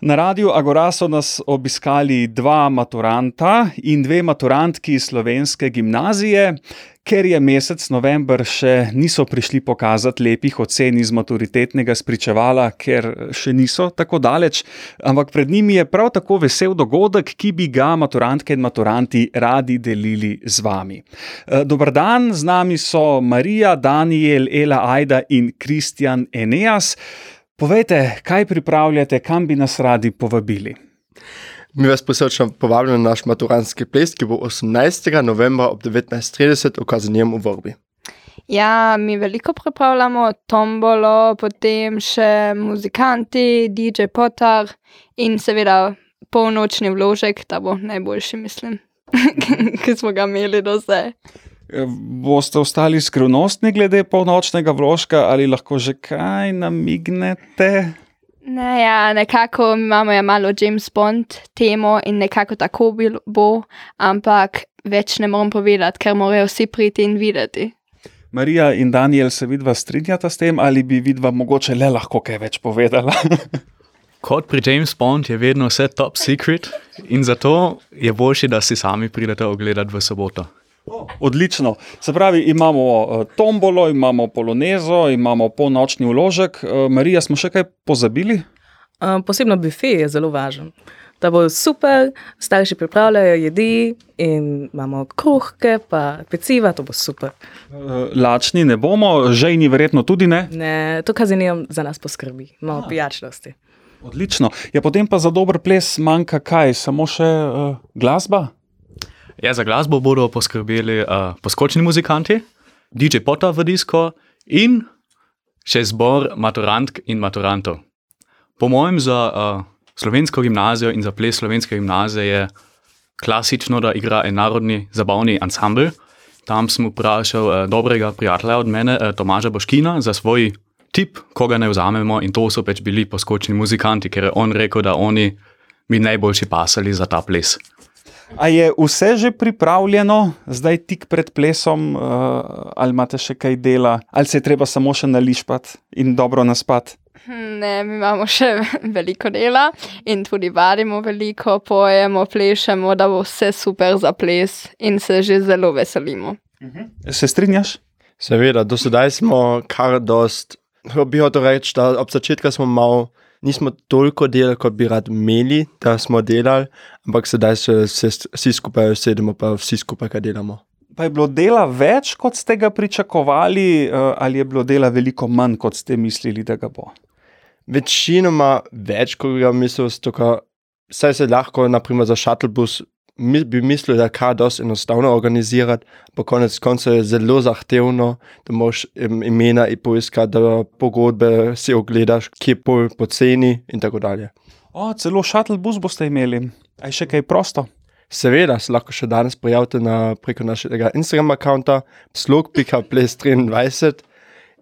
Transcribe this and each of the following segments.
Na radiju Agora so nas obiskali dva maturanta in dve maturantki slovenske gimnazije. Ker je mesec november, še niso prišli pokazati lepih ocen iz maturitetnega spričevala, ker še niso tako daleč, ampak pred njimi je prav tako vesel dogodek, ki bi ga maturantke in maturanti radi delili z vami. Dobr dan, z nami so Marija, Daniel, Ela Ajda in Kristjan Eneas. Povejte, kaj pripravljate, kam bi nas radi povabili? Mi vas posrčno povabljamo na naš maturantski ples, ki bo 18. novembra ob 19.30 v Kazanjem v Vrbi. Ja, mi veliko pripravljamo, tombolo, potem še muzikanti, DJ Potar in seveda polnočni vložek, ta bo najboljši, mislim, ki smo ga imeli do zdaj. Boste ostali skrivnostni glede polnočnega vložka ali lahko že kaj namignete? Ne, ja, nekako imamo ja malo James Bond temo in nekako tako bo, ampak več ne morem povedati, ker morajo vsi priti in videti. Marija in Daniel se vidva strinjata s tem, ali bi vidva mogoče le lahko kaj več povedala? Kot pri James Bond je vedno vse top secret in zato je boljše, da si sami pridete ogledati v soboto. Odlično. Se pravi, imamo tombolo, imamo polonezo, imamo polnočni vložek. Marija, smo še kaj pozabili? posebno bife je zelo važen. Da bo super, starši pripravljajo jedi in imamo kruhke pa peciva, to bo super. Lačni ne bomo, žejni verjetno tudi ne? Ne, to Kazanjem za nas poskrbi, imamo pijačnosti. Odlično. Ja, potem pa za dober ples manjka kaj? Samo še glasba? Ja, za glasbo bodo poskrbeli uh, poskočni muzikanti, DJ Potter v disko in še zbor maturantk in maturantov. Po mojem za uh, slovensko gimnazijo in za ples slovenske gimnazije je klasično, da igra en narodni zabavni ansambel. Tam sem vprašal uh, dobrega prijatelja od mene, uh, Tomaža Boškina, za svoj tip, koga ne vzamemo, in to so pač bili poskočni muzikanti, ker je on rekel, da oni bi najboljši pasali za ta ples. A je vse že pripravljeno, zdaj tik pred plesom, ali imate še kaj dela, ali se je treba samo še nališpati in dobro naspati? Ne, mi imamo še veliko dela in tudi vadimo veliko, pojemo, plešemo, da bo vse super za ples in se že zelo veselimo. Se strinjaš? Seveda, do sedaj smo kar dost, bi hotel reči, da ob začetku smo malo, nismo toliko delali, kot bi rad imeli, da smo delali, ampak sedaj se vsi skupaj usedemo pa vsi skupaj kaj delamo. Pa je bilo dela več, kot ste ga pričakovali, ali je bilo dela veliko manj, kot ste mislili, da ga bo? Večinoma več, kot ga mislil, ker saj se lahko na primer za šatlbus bi mislil, da je kar dosti enostavno organizirati, pa konec koncev je zelo zahtevno, da moraš imena poiskati, da pogodbe si ogledaš, kje bolj poceni in tako dalje. celo šatlbus boste imeli. A je še kaj prosto? Seveda, se lahko še danes prijavite na preko našega Instagram accouta slog.ples triindvajset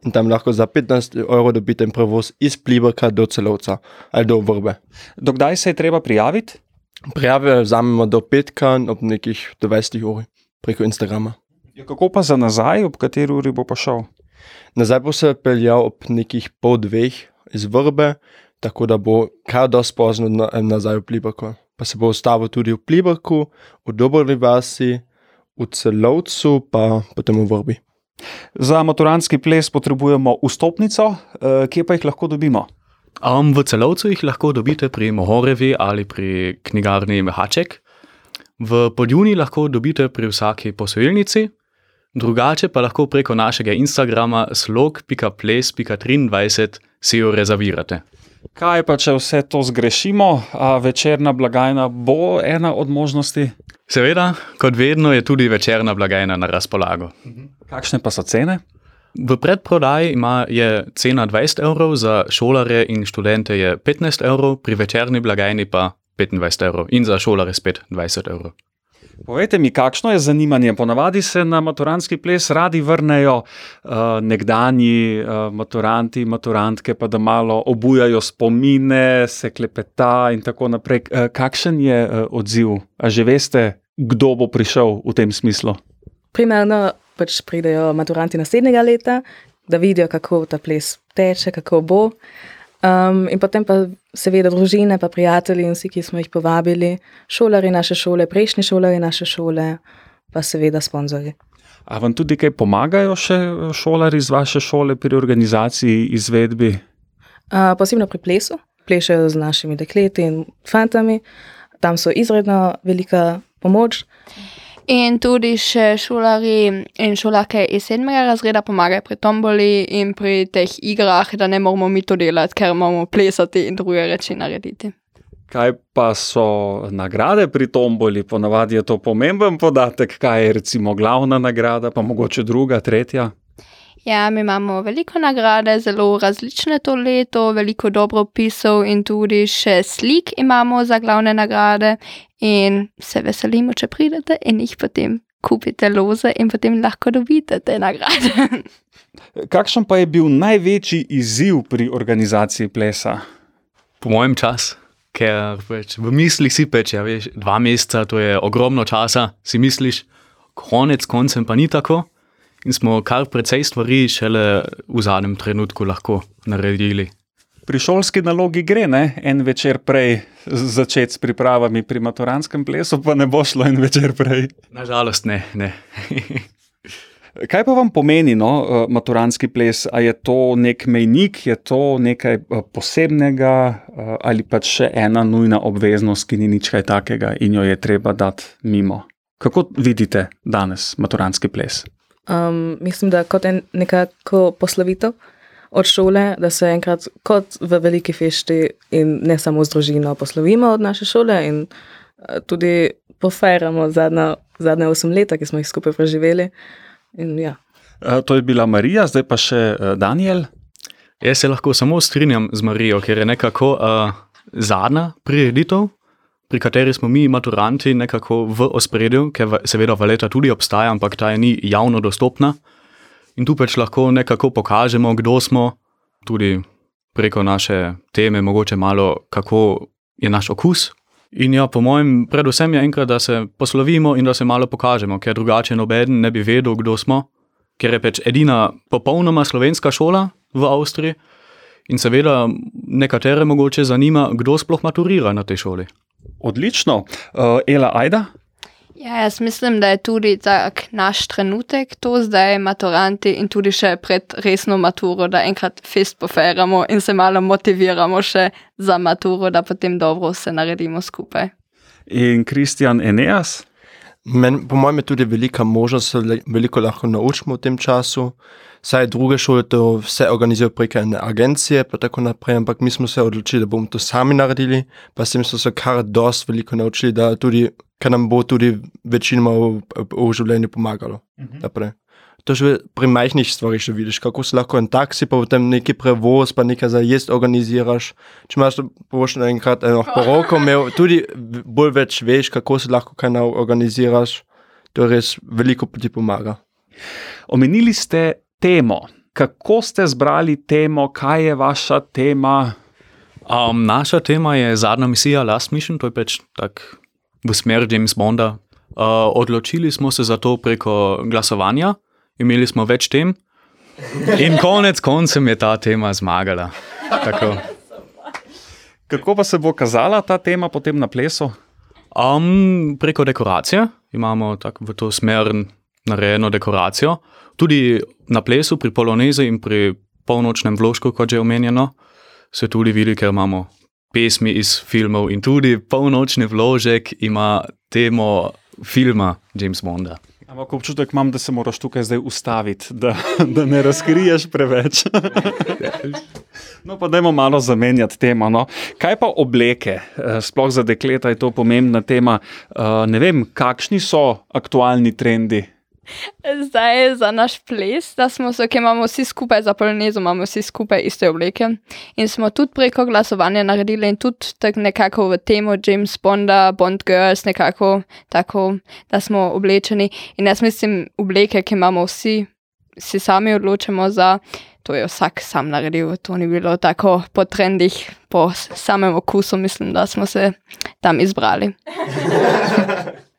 in tam lahko za petnajst evrov dobite prevoz iz Pliberka do Celovca ali do Vrbe. Do kdaj se je treba prijaviti? Prijave vzamemo do petka ob nekih dvajsetih uri preko Instagrama. Kako pa za nazaj, ob kateri uri bo pa šel? Nazaj bo se peljal ob nekih pol dveh iz Vrbe, tako da bo kar dosti pozno nazaj v Pliberko. Pa se bo ustavil tudi v Pliberku, v Dobrovi vasi, v Celovcu pa potem v Vrbi. Za maturantski ples potrebujemo vstopnico, kje pa jih lahko dobimo? V Celovcu jih lahko dobite pri Mohorevi ali pri knjigarni Mehaček. V Poljuni lahko dobite pri vsaki posojilnici, drugače pa lahko preko našega Instagrama slog.ples.triindvajset si jo rezervirate. Kaj pa, če vse to zgrešimo, a večerna blagajna bo ena od možnosti? Seveda, kot vedno je tudi večerna blagajna na razpolago. Kakšne pa so cene? V predprodaji ima, je cena dvajset evrov, za šolarje in študente je petnajst evrov, pri večerni blagajni pa petindvajset evrov in za šolarje spet dvajset evrov. Povejte mi, kakšno je zanimanje? Ponavadi se na maturantski ples radi vrnejo, nekdanji, maturanti, maturantke, pa da malo obujajo spomine, se klepeta in tako naprej. kakšen je, odziv? A že veste, kdo bo prišel v tem smislu? Primarno pač pridejo maturanti naslednjega leta, da vidijo, kako ta ples teče, kako bo. Um, in potem pa seveda družine, pa prijatelji in vsi, ki smo jih povabili, šolari naše šole, prejšnji šolari naše šole, pa seveda sponzorji. A vam tudi kaj pomagajo še šolari iz vaše šole pri organizaciji izvedbi? Uh, posebno pri plesu, plešejo z našimi dekleti in fantami, tam so izredno velika pomoč. In tudi še šolari in šolarke iz sedmega razreda pomagajo pri tomboli in pri teh igrah, da ne moramo mi to delati, ker moramo plesati in druge reči narediti. Kaj pa so nagrade pri tomboli? Ponavadi je to pomemben podatek, kaj je recimo glavna nagrada, pa mogoče druga, tretja. Ja, mi imamo veliko nagrade, zelo različne to leto, veliko dobropisov in tudi še slik imamo za glavne nagrade. In se veselimo, če pridete in jih potem kupite loze in potem lahko dobite te nagrade. Kakšen pa je bil največji izziv pri organizaciji plesa? Po mojem času, ker več, v mislih si peče, ja, veš, dva meseca, to je ogromno časa, si misliš, konec koncem pa ni tako. In smo kar precej stvari šele v zadnjem trenutku lahko naredili. Pri šolski nalogi gre ne? en večer prej začeti s pripravami pri maturantskem plesu, pa ne bo šlo en večer prej. Nažalost, ne. ne. Kaj pa vam pomeni no, maturantski ples? A je to nek mejnik, je to nekaj posebnega ali pa še ena nujna obveznost, ki ni nič kaj takega in jo je treba dati mimo? Kako vidite danes maturantski ples? Um, mislim, da kot en nekako poslovitev od šole, da se enkrat kot v veliki fešti in ne samo z družino poslovimo od naše šole in uh, tudi poferamo zadnja, zadnja osem leta, ki smo jih skupaj preživeli. In, ja. uh, to je bila Marija, zdaj pa še uh, Daniel. Jaz se lahko samo strinjam z Marijo, ker je nekako uh, zadnja prireditev pri kateri smo mi, maturanti, nekako v ospredju, ker seveda valeta tudi obstaja, ampak ta je ni javno dostopna. In tu pač lahko nekako pokažemo, kdo smo, tudi preko naše teme, mogoče malo, kako je naš okus. In ja, po mojem, predvsem je enkrat, da se poslovimo in da se malo pokažemo, ker drugače noben ne bi vedel, kdo smo, ker je pač edina popolnoma slovenska šola v Avstriji. In seveda nekatere mogoče zanima, kdo sploh maturira na tej šoli. Odlično. Uh, Ela Ajda? Ja, jaz mislim, da je tudi tak naš trenutek, to zdaj maturanti in tudi še pred resno maturo, da enkrat fest poferamo in se malo motiviramo še za maturo, da potem dobro se naredimo skupaj. In Kristjan Eneas? Men, po mojem je tudi velika možnost, da se veliko lahko naučimo v tem času. Saj druge šole to vse organizirajo preko ene agencije, pa tako naprej, ampak mi smo se odločili, da bomo to sami naredili, pa sem se kar dosti veliko naučili, da tudi, kar nam bo tudi večinoma v, v življenju pomagalo. Uh -huh. To že pri majhnih stvarih še vidiš, kako se lahko en taksi, pa potem neki prevoz, pa nekaj za jesti organiziraš. Če imaš pošljen enkrat eno poroko, imel tudi bolj več veš, kako se lahko kaj organiziraš. To res veliko ti pomaga. Omenili ste temo. Kako ste zbrali temo, kaj je vaša tema? Um, naša tema je zadnja misija Last Mission, to je pač tako v smer James Bonda. Uh, odločili smo se za to preko glasovanja, imeli smo več tem, in konec koncem je ta tema zmagala. Tako. Kako pa se bo kazala ta tema potem na plesu? Um, preko dekoracije imamo v to smer narejeno dekoracijo. Tudi na plesu, pri polonezi in pri polnočnem vložku, kot že omenjeno, se tudi vidi, ker imamo pesmi iz filmov in tudi polnočni vložek ima temo filma James Bonda. Ampak občutek imam, da se moraš tukaj zdaj ustaviti, da, da ne razkriješ preveč. No, pa dajmo malo zamenjati temo. No. Kaj pa obleke? Eh, sploh za dekleta je to pomembna tema. Eh, ne vem, kakšni so aktualni trendi Zdaj za naš ples, da smo se, ki imamo vsi skupaj za polonezo, imamo vsi skupaj iste obleke. In smo tudi preko glasovanja naredili in tudi tako nekako v temo James Bonda, Bond Girls, nekako tako, da smo oblečeni. In jaz mislim, obleke, ki imamo vsi, si sami odločamo za. To je vsak sam naredil, to ni bilo tako po trendih, po samem okusu, mislim, da smo se tam izbrali.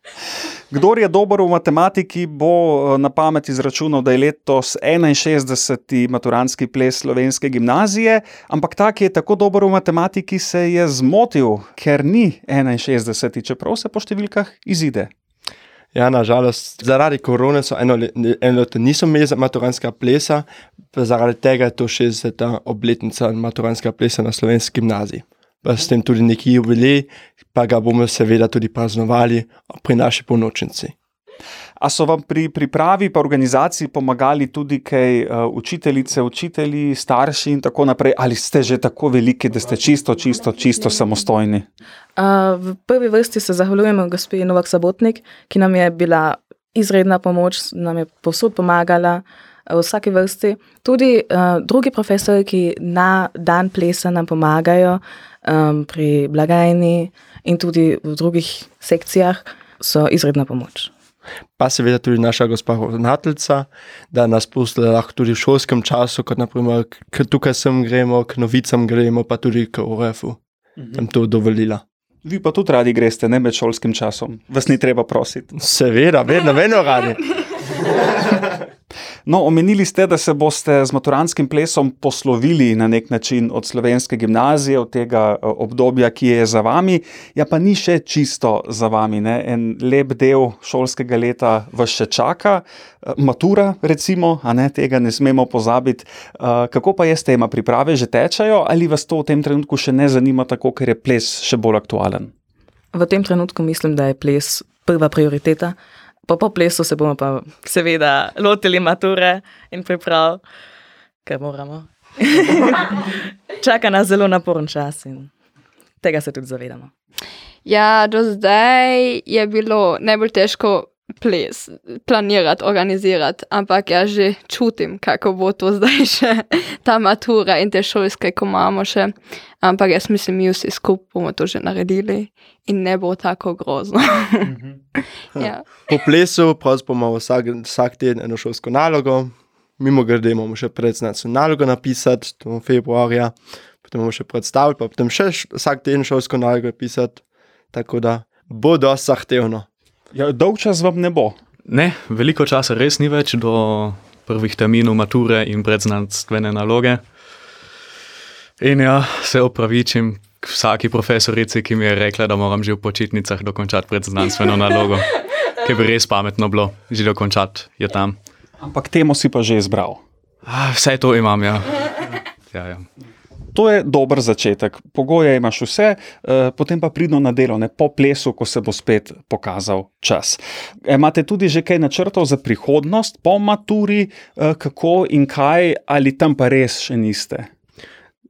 Kdor je dober v matematiki, bo eh, na pamet izračunal, da je letos 61. maturantski ples slovenske gimnazije, ampak ta, ki je tako dober v matematiki, se je zmotil, ker ni 61. čeprav se po številkah izide. Ja, nažalost, zaradi korone so eno, eno leto niso imeli maturantskega plesa, zaradi tega je to 60. obletnica maturantskega plesa na slovenski gimnaziji. Pa s tem tudi neki jubilej, pa ga bomo seveda tudi praznovali pri naši polnočnici. A so vam pri pripravi pa organizaciji pomagali tudi kaj uh, učiteljice, učitelji, starši in tako naprej, ali ste že tako veliki, da ste čisto, čisto, čisto samostojni? Uh, v prvi vrsti se zahvaljujemo gospe Novak Sabotnik, ki nam je bila izredna pomoč, nam je posod pomagala uh, v vsaki vrsti. Tudi uh, drugi profesori, ki na dan plesa nam pomagajo um, pri blagajni in tudi v drugih sekcijah, so izredna pomoč. Pa seveda tudi naša gospa ravnateljica, da nas pusti lahko tudi v šolskem času, kot naprimer, k tukaj sem gremo, k novicam gremo, pa tudi k ORF-u. Nam to dovolila. Vi pa tudi radi greste, ne med šolskim časom, vas ni treba prositi. Seveda, vedno, vedno radi. No, omenili ste, da se boste z maturantskim plesom poslovili na nek način od slovenske gimnazije, od tega eh, obdobja, ki je za vami. Ja, pa ni še čisto za vami. Ne? En lep del šolskega leta vas še čaka, Eh, matura, recimo, a ne tega ne smemo pozabiti. Eh, Kako pa je s tema priprave, že tečajo ali vas to v tem trenutku še ne zanima, tako ker je ples še bolj aktualen? V tem trenutku mislim, da je ples prva prioriteta. Po, po plesu se bomo pa seveda lotili mature in priprav, ker moramo. Čaka nas zelo naporen čas in tega se tudi zavedamo. Ja, do zdaj je bilo najbolj težko ples planirati, organizirati, ampak jaz že čutim, kako bo to zdaj še ta matura in te šolske, ko imamo še. Ampak jaz mislim, mi vsi skupaj bomo to že naredili in ne bo tako grozno. ja. Po plesu imamo vsak, vsak teden eno šolsko nalogo, mimo grede imamo še predznačno nalogo napisati, to je februarja, potem imamo še predstaviti, pa potem še vsak teden šolsko nalogo pisati, tako da bo dosti zahtevno. Ja, dolg čas vam ne bo. Ne, veliko časa res ni več do prvih terminov mature in predznanstvene naloge. In ja, se opravičim k vsaki profesorici, ki mi je rekla, da moram že v počitnicah dokončati predznanstveno nalogo, ki bi res pametno bilo, že dokončati je tam. Ampak temo si pa že izbral. Ah, Vse to imam, ja. ja, ja. To je dober začetek. Pogoje imaš vse, eh, potem pa pridno na delo, ne po plesu, ko se bo spet pokazal čas. Imate tudi že kaj načrtov za prihodnost, po maturi, eh, kako in kaj, ali tam pa res še niste?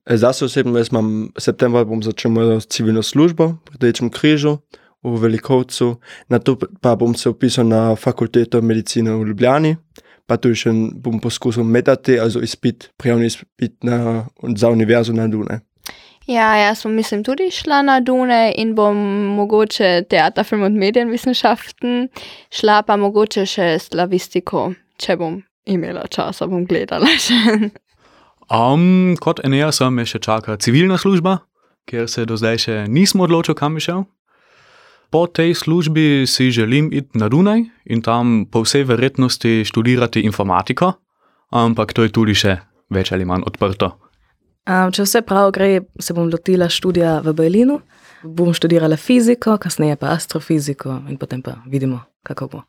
E, Zdaj se osebno, jaz imam septembra bom začel mojo civilno službo pri Rdečem križu v Velikovcu, na to pa bom se upisal na fakulteto medicine v Ljubljani, pa tudi še bom poskusil metati, also izpit, prijavni izpit na, za univerzo na Dune. ja, jaz sem mislim tudi šla na Dune in bom mogoče teater, film und Medienwissenschaften, šla pa mogoče še slavistiko, če bom imela časa, bom gledala še. Um, kot Enea sem me še čaka civilna služba, ker se do zdaj še nismo odločili, kam bi šel. Po tej službi si želim iti na Dunaj in tam po vsej verjetnosti študirati informatiko, ampak to je tudi še več ali manj odprto. Um, če vse prav gre, se bom lotila študija v Berlinu. Bom študirala fiziko, kasneje pa astrofiziko in potem pa vidimo, kako bo.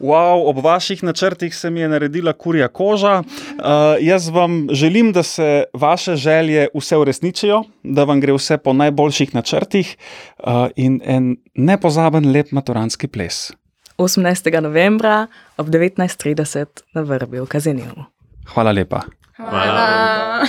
Wow, ob vaših načrtih se mi je naredila kurja koža. Uh, jaz vam želim, da se vaše želje vse uresničijo, da vam gre vse po najboljših načrtih uh, in en nepozaben lep maturantski ples. 18. novembra ob 19.30 na vrbi v Kazenju. Hvala lepa. Hvala.